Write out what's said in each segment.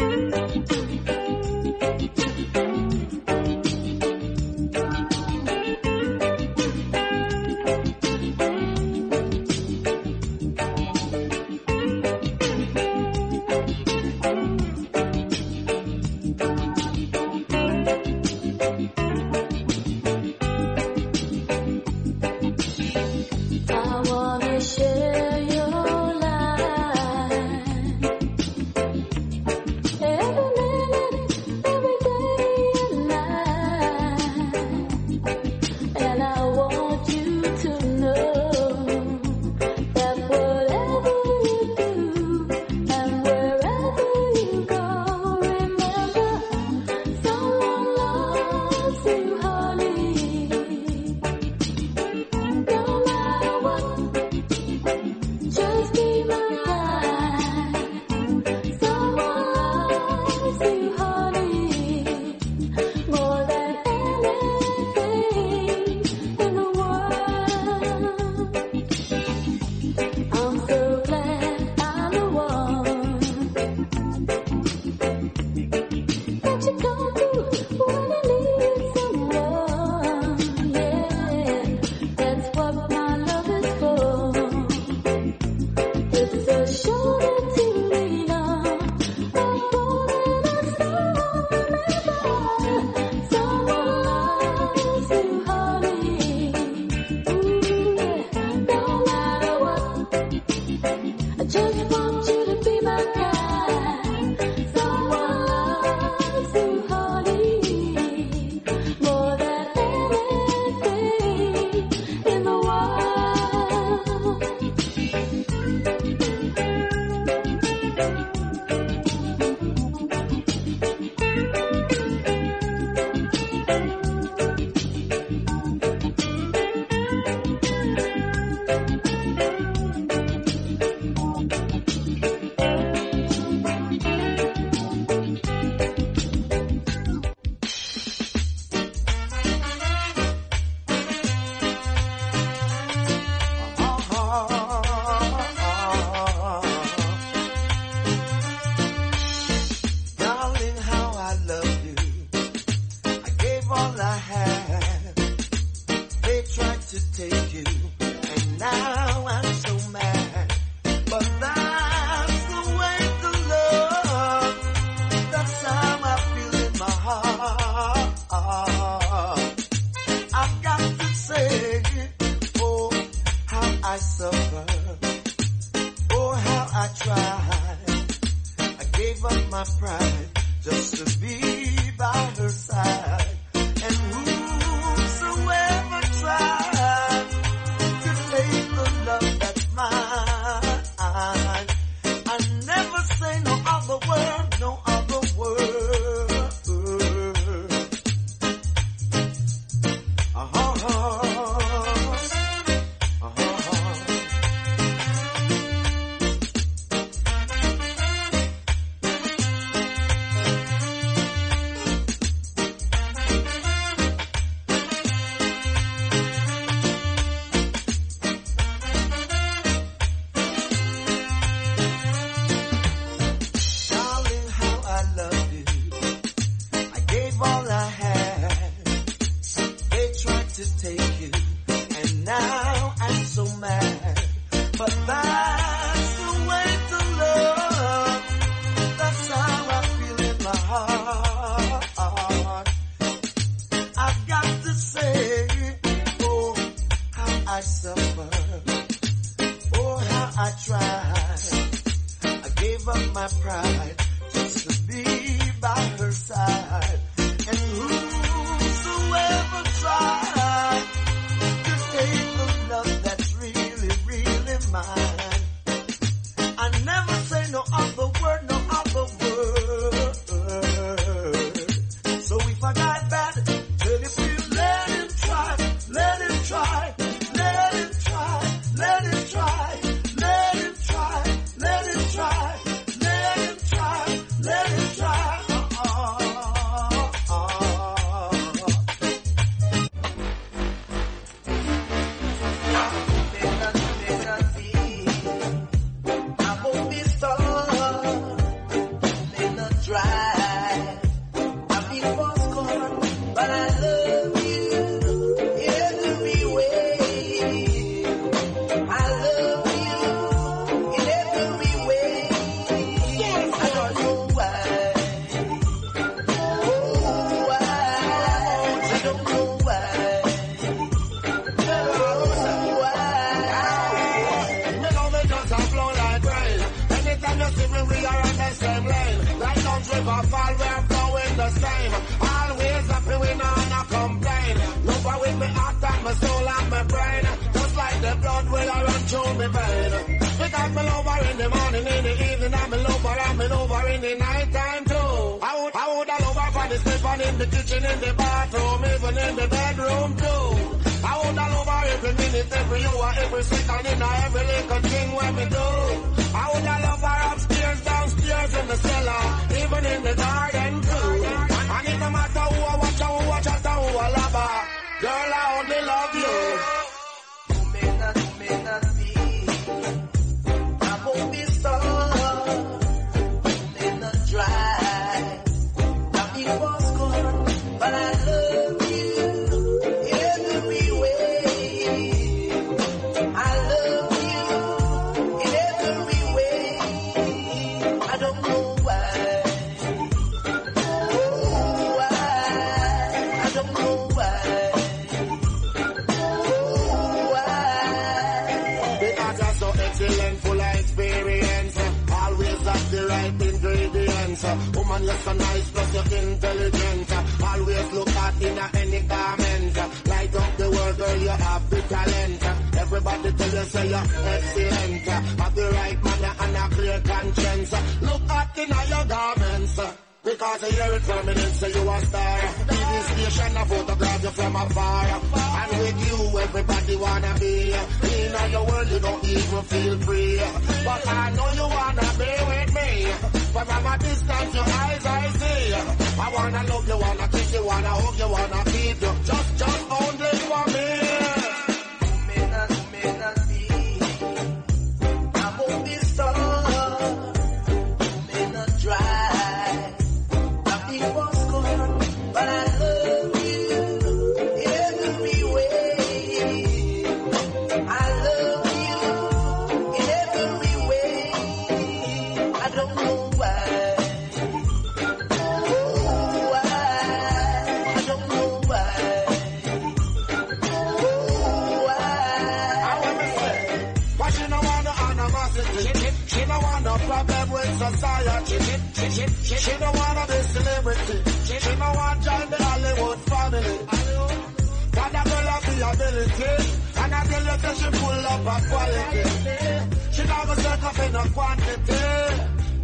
Thank you. I suffer. Oh, how I tried. I gave up my pride just to be by her side. Love you. Intelligent. Always look hot in any garment. Light up the world, girl, you have the talent. Everybody tell you, say you're excellent. Have the right manner and a clear conscience. Look hot in your garments. Because I hear it from me, then say you a star. TV station, a photograph you from afar. And with you, everybody wanna be. In your world, you don't even feel free. But I know you wanna be with me. But from a distance, your eyes I see. I wanna love you, wanna kiss you, wanna hug you, wanna feed you. Just, just only for me. Ability, and I tell you that she full up of quality. She not gonna settle for no quantity.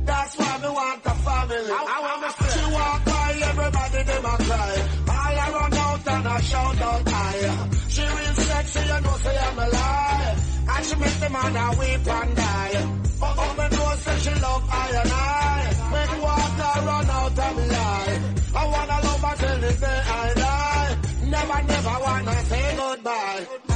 That's why me want a family. I want to say, she walk by everybody them a cry. I run out and I shout out high. She real sexy, you know say I'm a lie. And she make the man a weep and die. Oh, oh, me know say she love I and I. When water run out of me life. I wanna love her till the day I die. Never, never wanna say goodbye. May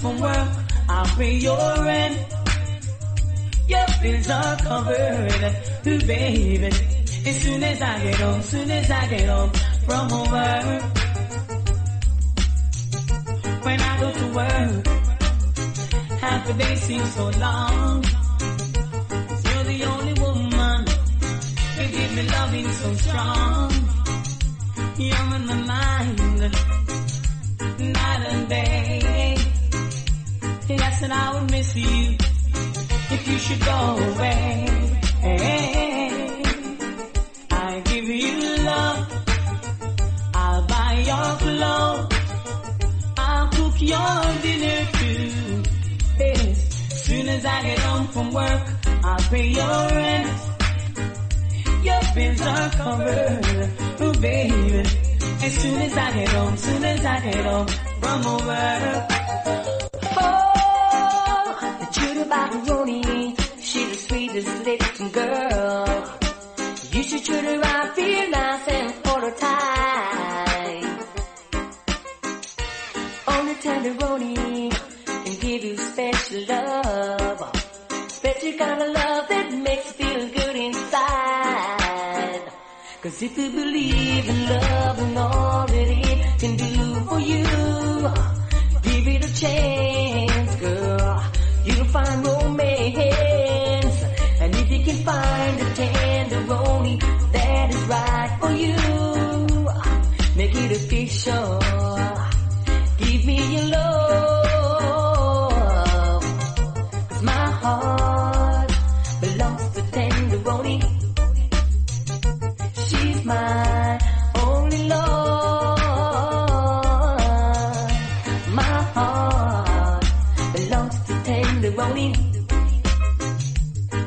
from work, I'll pay your rent. Your bills are covered, ooh baby. As soon as I get home, soon as I get home from work. When I go to work, half a day seems so long. You're the only woman who give me loving so strong. You're in my mind, night and day. Yes, and I would miss you if you should go away. I give you love. I'll buy your clothes. I'll cook your dinner too. Yes, soon as I get home from work, I'll pay your rent. Your bills are covered, oh baby. As soon as I get home, soon as I get home from work. Macaroni, she's the sweetest little girl. You should treat her right, feel nice and hold her tight. Only tenderoni can give you special love. Special kind of love that makes you feel good inside. Cause if you believe in love and all that it can do for you, give it a chance, find romance. And if you can find a tenderoni that is right for you, make it official.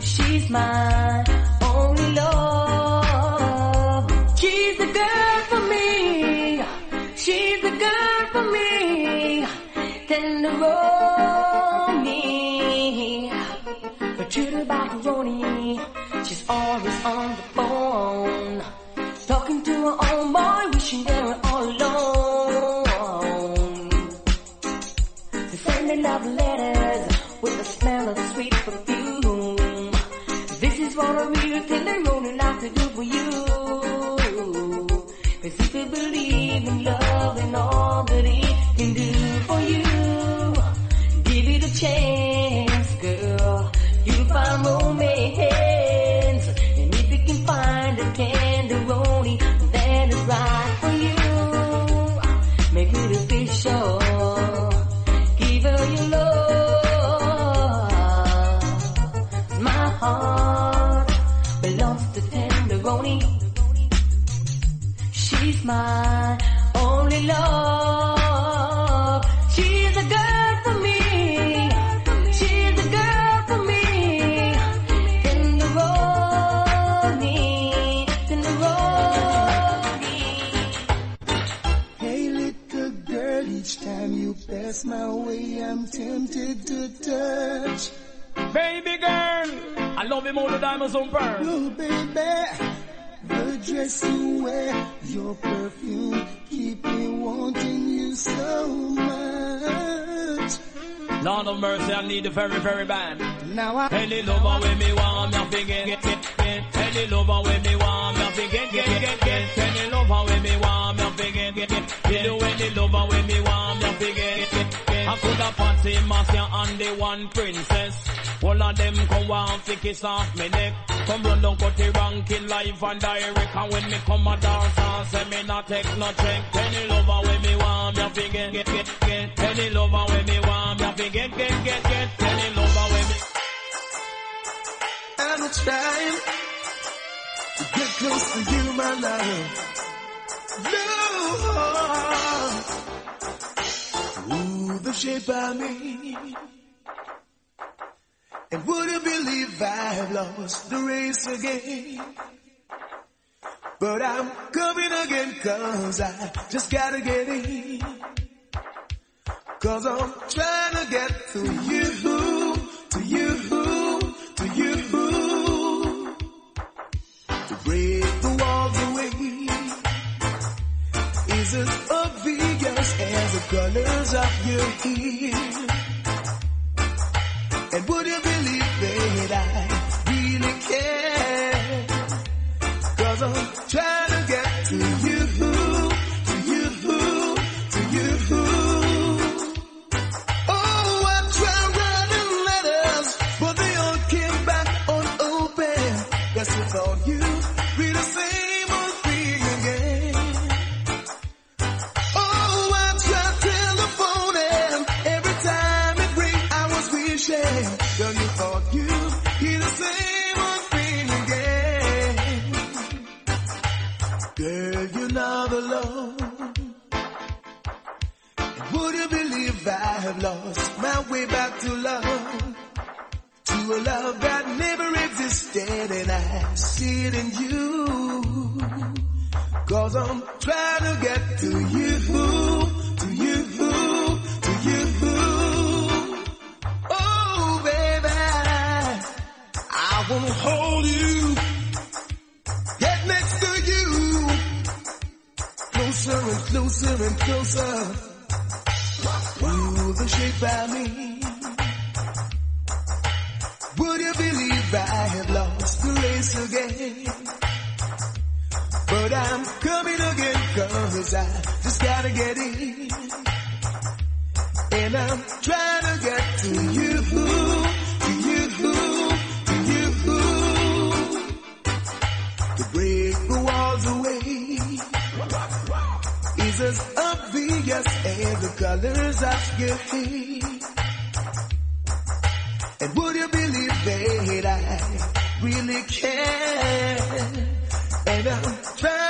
She's my only love. She's the girl for me. She's the girl for me. Tenderoni. To the macaroni, she's always on the phone. Talking to her own boy, him all the diamonds on pearl. Oh, baby, the dress you wear, your perfume, keep me wanting you so much. Lord of mercy, I need the very, very bad. Now I Any lover with me want me fi get get get. Any lover with me want me fi get get get. Any lover with me want me fi get get get. You any lover with me want me fi get get get. I could have fancy Marcia and the one princess. All of them come want fi kiss off me neck. Come run down cut the ranking live and direct. And when me come a dance and say me not take no check. Any lover with me want me fi get get get get. Any lover with me want me fi get get get get. Any lover with me. I'm trying to get close to you, my love. No, ooh, the shape I made. And would you believe I've lost the race again? But I'm coming again cause I just gotta get in. Cause I'm trying to get to you, to you, to you. To break the walls away is as obvious as the colors of your hair. And would believe way back to love? To a love that never existed and I see it in you. Cause I'm trying to get to you, to you, to you. Oh baby, I wanna hold you, get next to you, closer and closer and closer. Ooh, the shape I made. Believe I have lost the race again? But I'm coming again cause I just gotta get in. And I'm trying to get to you, to you, to you. To break the walls away is as obvious as the colors of your. That I really care? And I'm trying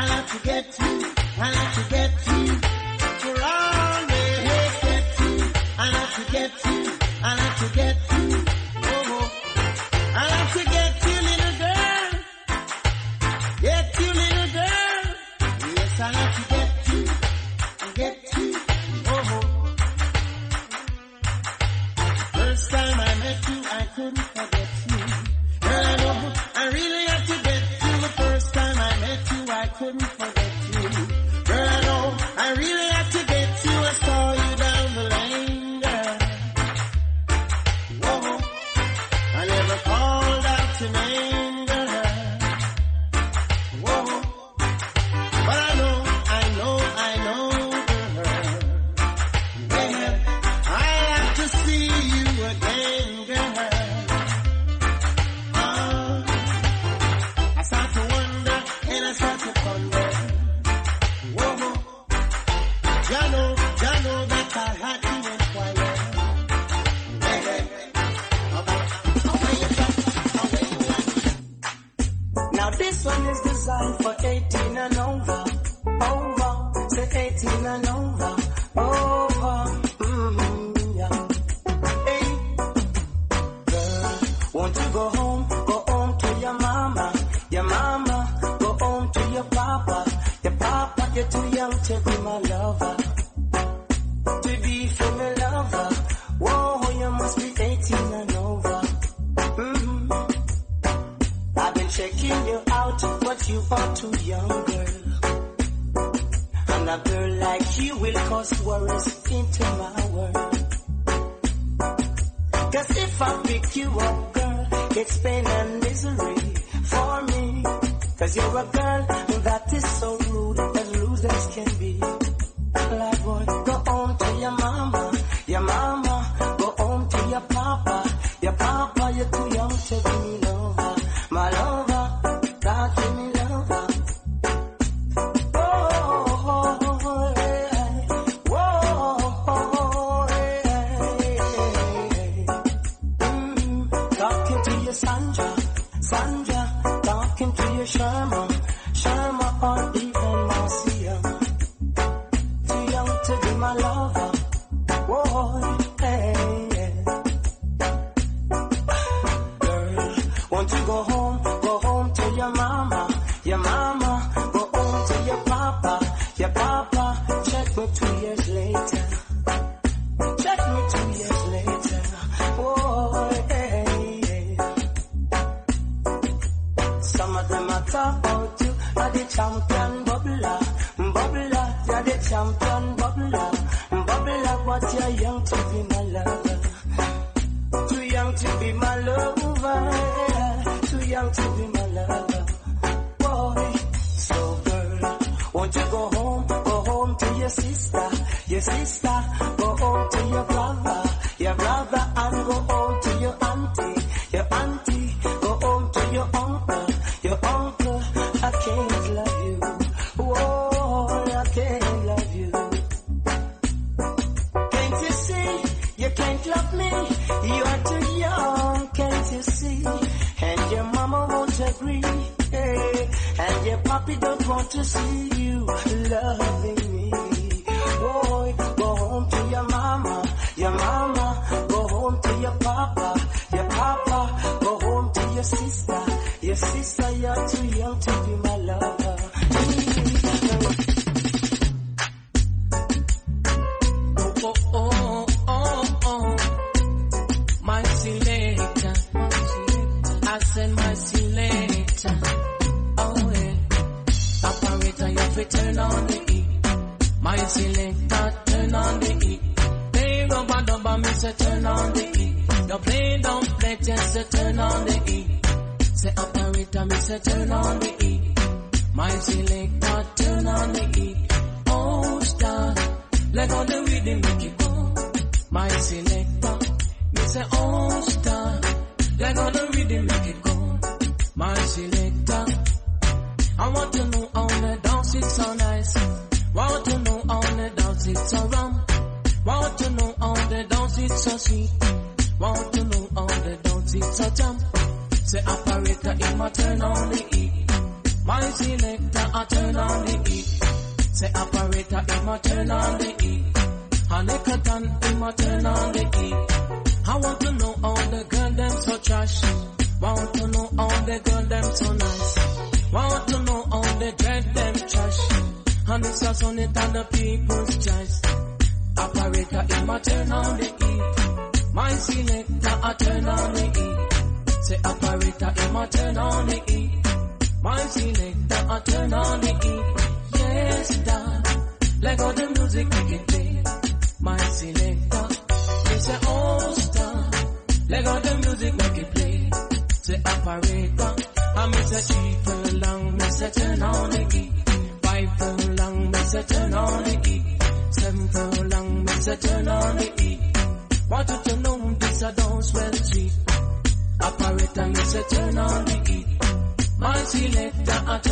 I like to get you, I like to get you. girl. It's pain and misery for me. Cause you're a girl that is so Your sister, you're too young to be my lover.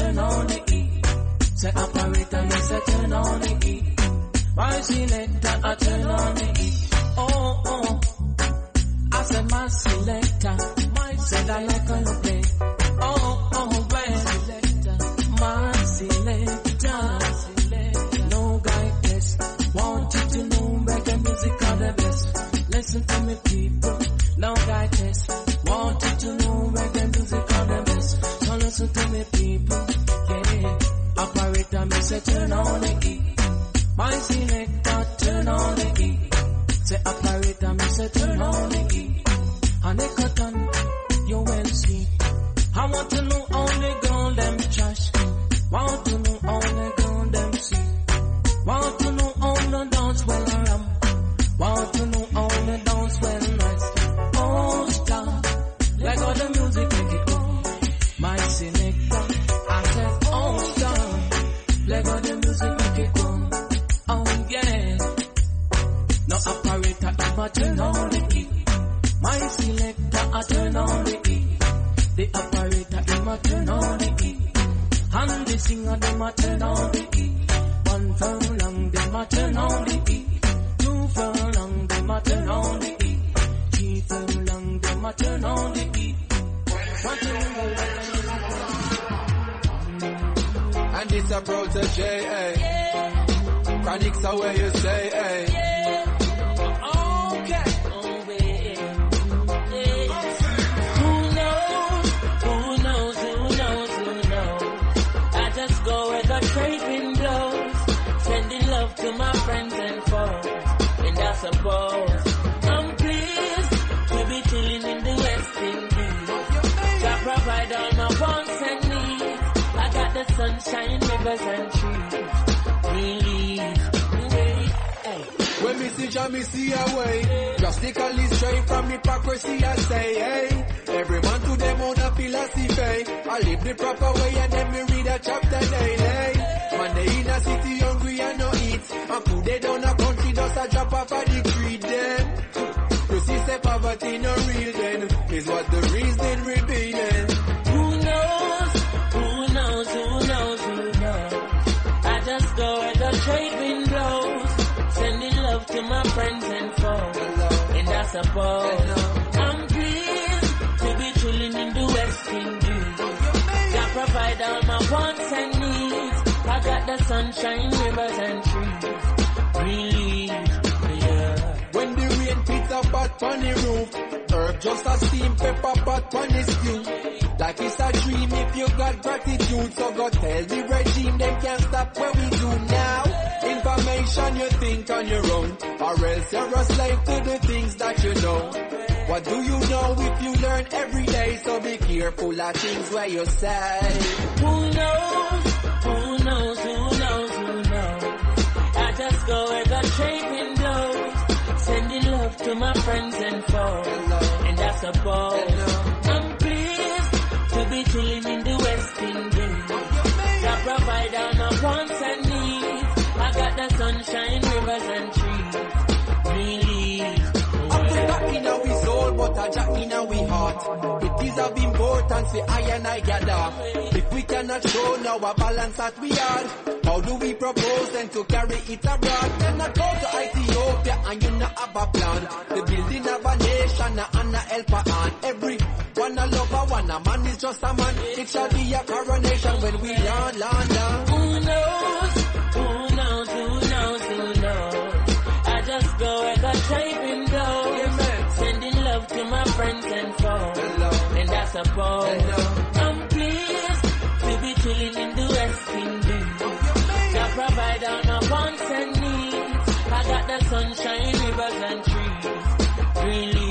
turn on the E. Say operator, me say turn on the E. My selector, I uh, turn on the E. Oh, oh. I said my selector, my said I like on the play. Oh, oh, my Selector, my selector. No guy test. you to know reggae music are the best. Listen to me, people. make a. You're well sweet. I want to know. message and me see a way. Drastically straight from hypocrisy, I say, hey. Every man to them own a philosophy. I live the proper way and then me read a chapter daily. Man, they in a city hungry and no eat. And put they down a country, just a drop off a decree, then. You see, say poverty no real, then. Is what the friends and foes, and I suppose I'm pleased to be chilling in the West Indies. God provide all my wants and needs. I got the sunshine, rivers and trees. Really, yeah. When the rain hits a pot on the roof, herb just a steam pepper pot on the stew. Like it's a dream if you got gratitude. So go tell the regime they can't stop what we do now. You think on your own, or else you're a slave to the things that you know. What do you know if you learn every day? So be careful of things where you say. Who knows? Who knows? Who knows? Who knows? I just go where the trade blows. Sending love to my friends and foes. And that's suppose I'm a jack in our heart. It is of importance for I and I gather. If we cannot show now a balance that we are, how do we propose then to carry it abroad? Then I go to Ethiopia and you not have a plan. The building of a nation and a helper on every one a lover, one a man is just a man. It shall be a coronation when we land, land, suppose I'm pleased to be chilling in the West Indies. I provide all my wants and needs. I got the sunshine, rivers and trees. Release,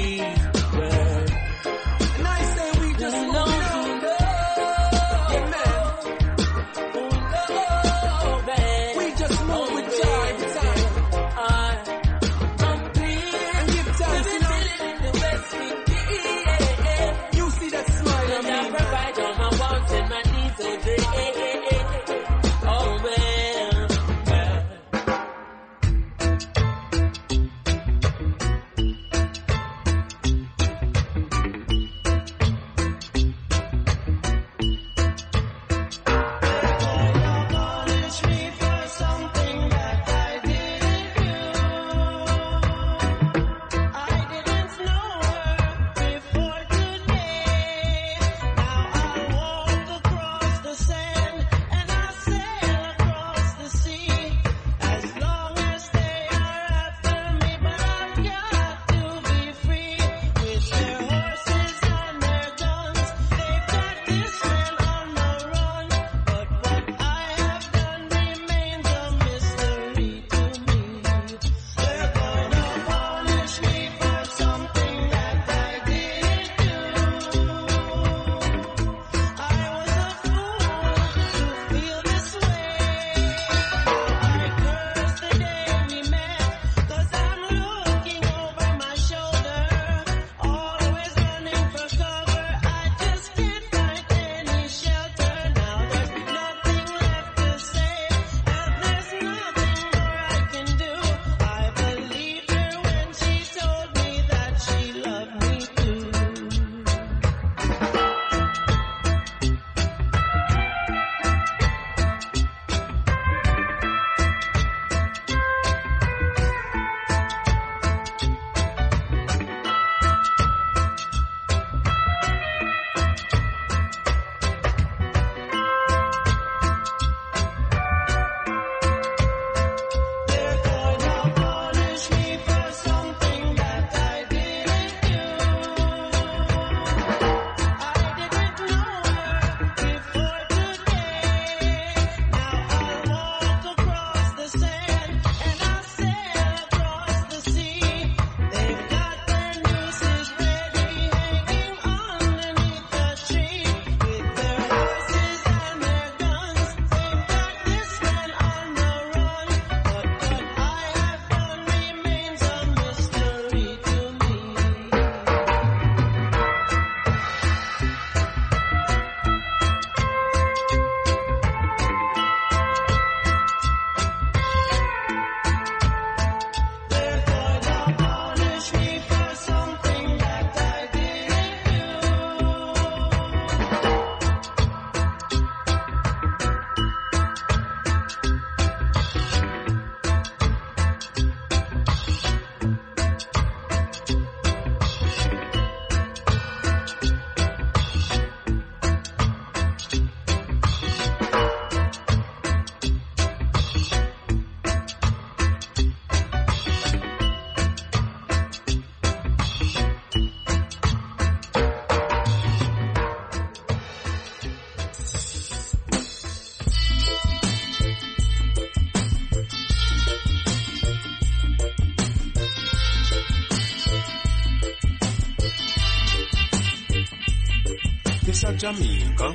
Jamaica,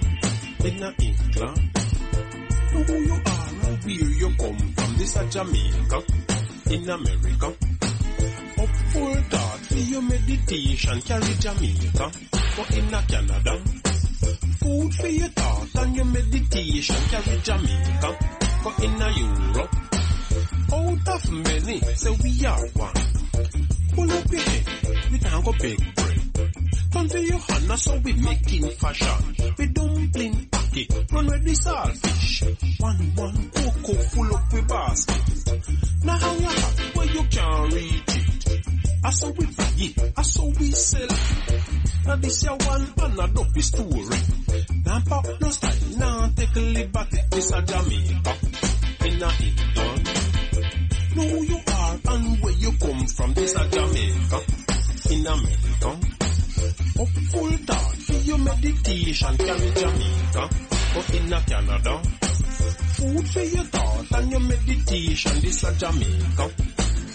in a England. Know who you are and where you come from. This a Jamaica, in America. Up full thought for your meditation, carry Jamaica, but in a Canada. Food for your thought and your meditation, carry Jamaica, but in a Europe. Out of many, say we are one. Pull up your head, we can go big to your hand, so we making fashion. We dumpling packy, run with the saltfish. One, one, cocoa full up with basket. Now how you hat where you can't reach it. I saw we buy it, I saw we sell it. Now this your one another story. Now pop no style, now take a liberty. This a Jamaica, in a England. Know who you are and where you come from. This a Jamaica, in America. Up full thought for your meditation, carry Jamaica, but in a Canada. Food for your thought and your meditation, this a Jamaica,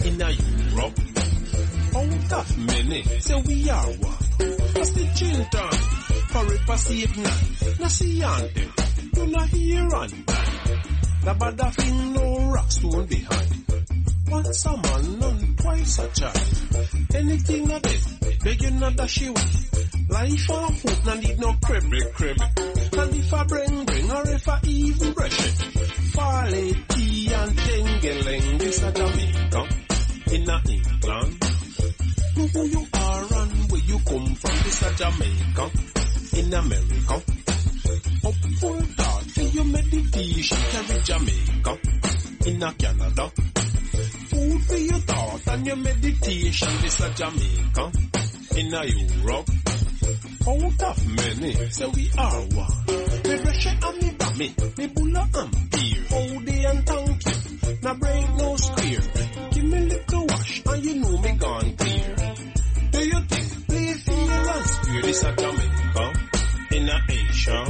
in a Europe. Out of many, say we are one. That's the children, forever save none. Na see ante, you na hear and Na bad thing, no rock stone behind. Once a man and twice a child. Anything a bit, begging not dash you Life or food, no need no cribble cribble. And if I bring bring, or if I even brush it. Farley, tea and tingling, this a Jamaica, in a England. Who you are and where you come from, this a Jamaica, in America. Up full for your meditation, carry Jamaica, in a Canada. Food for your thought and your meditation, this a Jamaica, in a Europe. Out of many, say we are one. Me it and me bammy, me bulla and beer. Hold the and thank you, now break no spear. Give me little wash and you know me gone clear. Do you think play feel and spear this a Jamaica, in a Asia?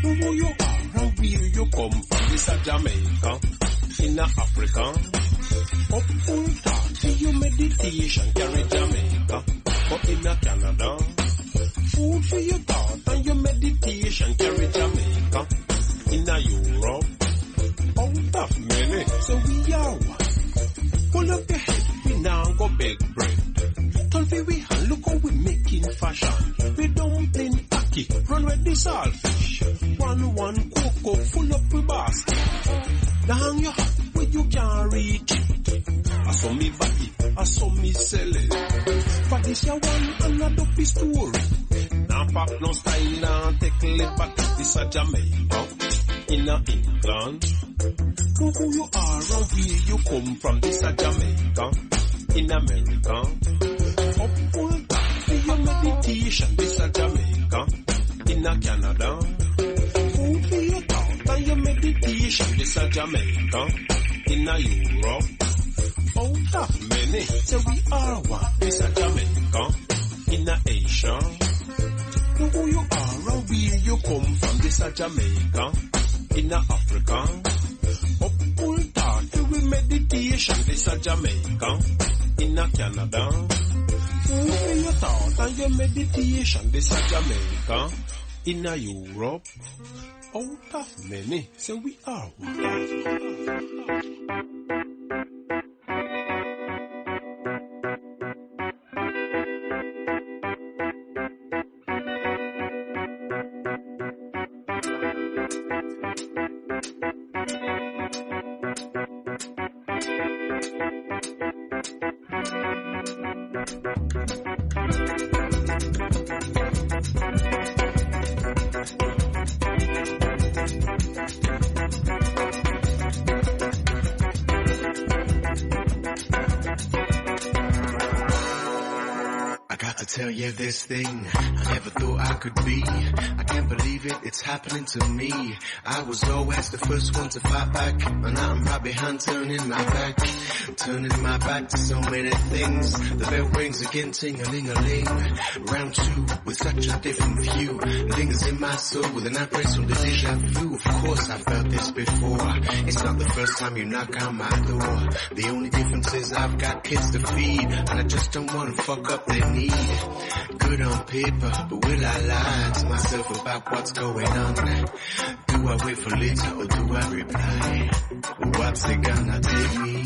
Who you are and where you come from, this a Jamaica, in a Africa. Carry Jamaica, but in a Canada. In Europe. Out of many, say we are one. Tell you this thing I never thought I could be. I can't believe it, it's happening to me. I was always the first one to fight back, and now I'm right behind turning my back. Turning my back to so many things. The bell rings again, ting-a-ling-a-ling. Round two with such a different view. Lingers in my soul with an appraisal of deja vu. Of course I felt this before. It's not the first time you knock on my door. The only difference is I've got kids to feed, and I just don't want to fuck up their need. Good on paper, but will I lie to myself about what's going on? Do I wait for later or do I reply? What's it gonna take me?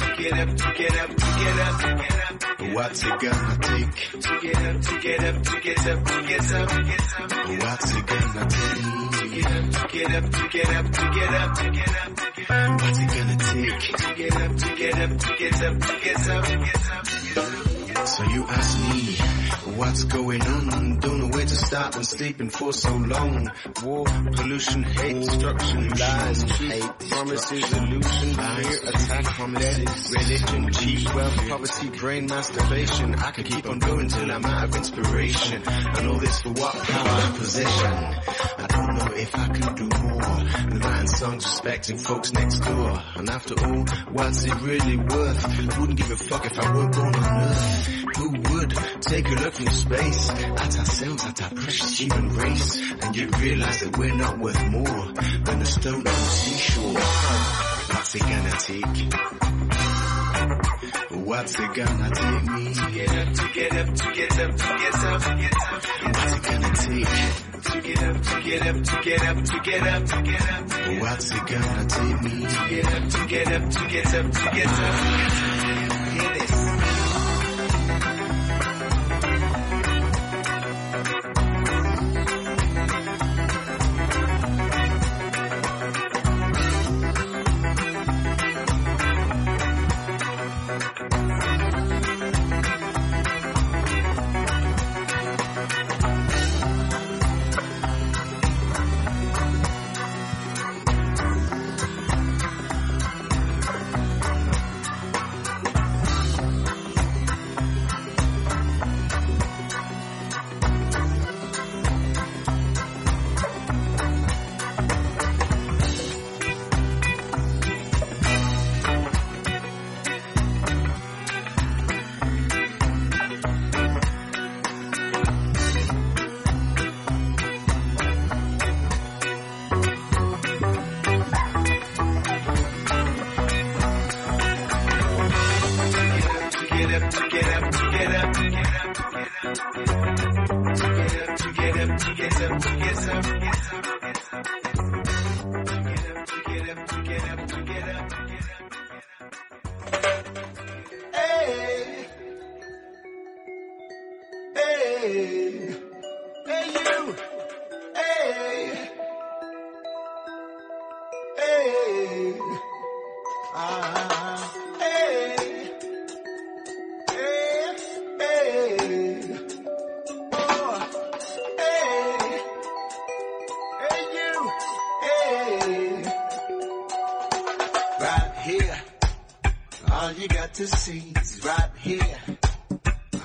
To get up, to get up, to get up, to get up, to get up. What's it gonna take? To get up, to get up, to get up, to get up, to get up. What's it gonna take? To get up, to get up, to get up, to get up, to get up. What's it gonna take? To get up, to get up, to get up, to get up, to get up. So you ask me, what's going on? Don't know where to start, been sleeping for so long. War, pollution, hate, destruction, lies, hate, promises, illusion, fear, attack, promises, religion, cheap wealth, poverty, brain masturbation. I could keep on going till I'm out of inspiration. And all this for what? Power, possession. I don't know if I can do more than writing songs respecting folks next door. And after all, what's it really worth? Wouldn't give a fuck if I weren't born on earth. Who would take a look from space at ourselves, at our precious human race, and yet realize that we're not worth more than a stone on the seashore? What's it gonna take? What's it gonna take me to get up, to get up, to get up, to get up, to get up? What's it gonna take to get up, to get up, to get up, to get up, to get up? What's it gonna take me to get up, to get up, to get up, to get up? Here. All you got to see is right here.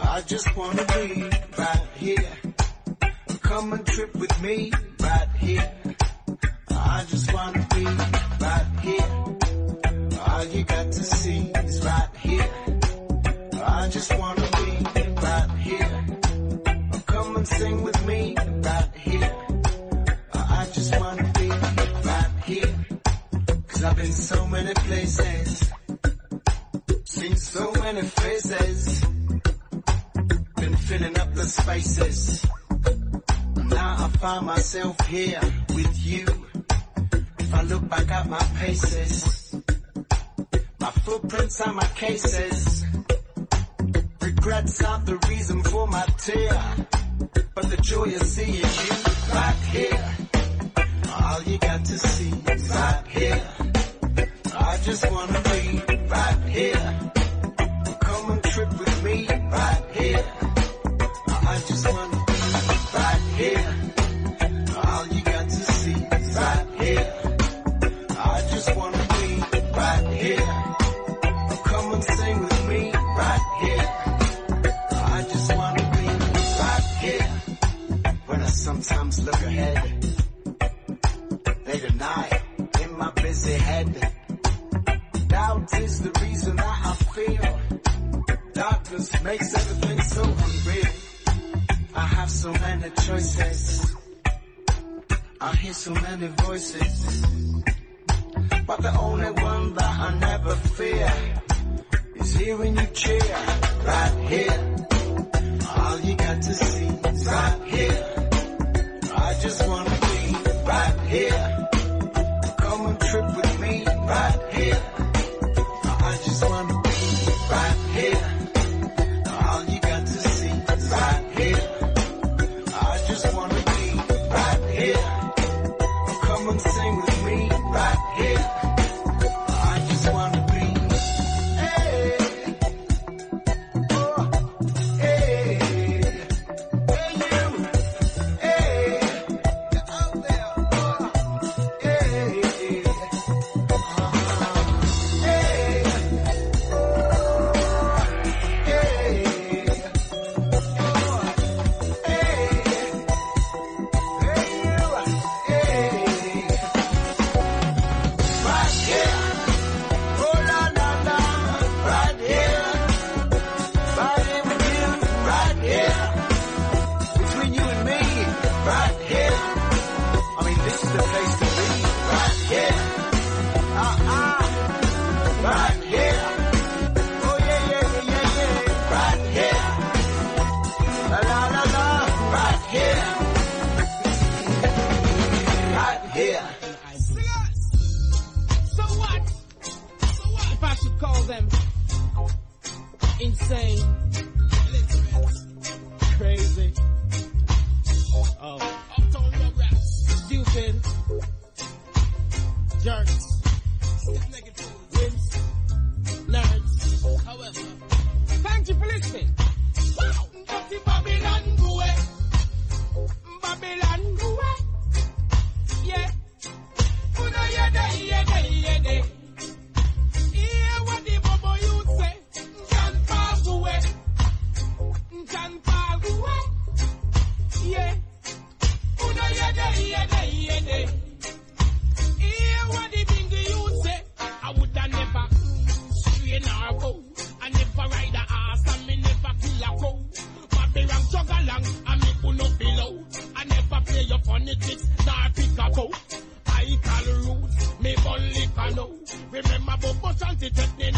I just wanna be right here. Come and trip with me right here. I just wanna be right here. All you got to see is right here. I just wanna be right here. Come and sing with me been so many places. Seen so many faces. Been filling up the spaces. Now I find myself here with you. If I look back at my paces, my footprints are my cases. Regrets aren't the reason for my tear, but the joy of seeing you right here. All you got to see is right here. I just wanna be right here. Come and trip with me right here. I just wanna be right here. All you got to see is right here. I just wanna be right here. Come and sing with me right here. I just wanna be right here. When I sometimes look ahead, late at night in my busy head. Doubt is the reason that I feel darkness makes everything so unreal. I have so many choices. I hear so many voices. But the only one that I never fear is hearing you cheer right here. All you got to see is right here. I just wanna be right here. Come and trip with me right here. I make you no below. I never play your funny tricks, nah pick a coat. I call roots, me bun liquor. Remember, but much anti-technique.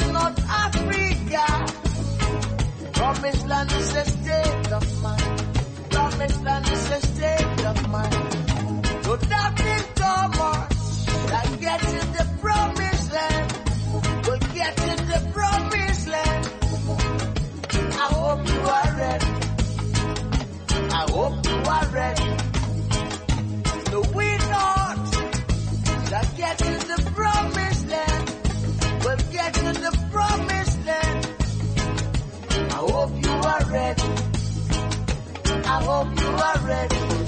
is not Africa. Promised land is a state of mind. Promised land is a state of mind. So that is Thomas that gets getting the promised land. Will get in the promised land. I hope you are ready. I hope you are ready. ready. I hope you are ready.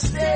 stay.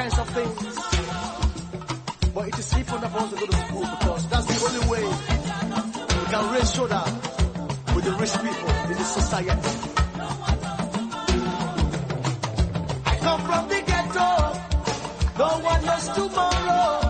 kinds of things. But it is people that wants to go to school because that's the only way we can raise shoulder with the rich people in this society. I come from the ghetto. No one knows tomorrow.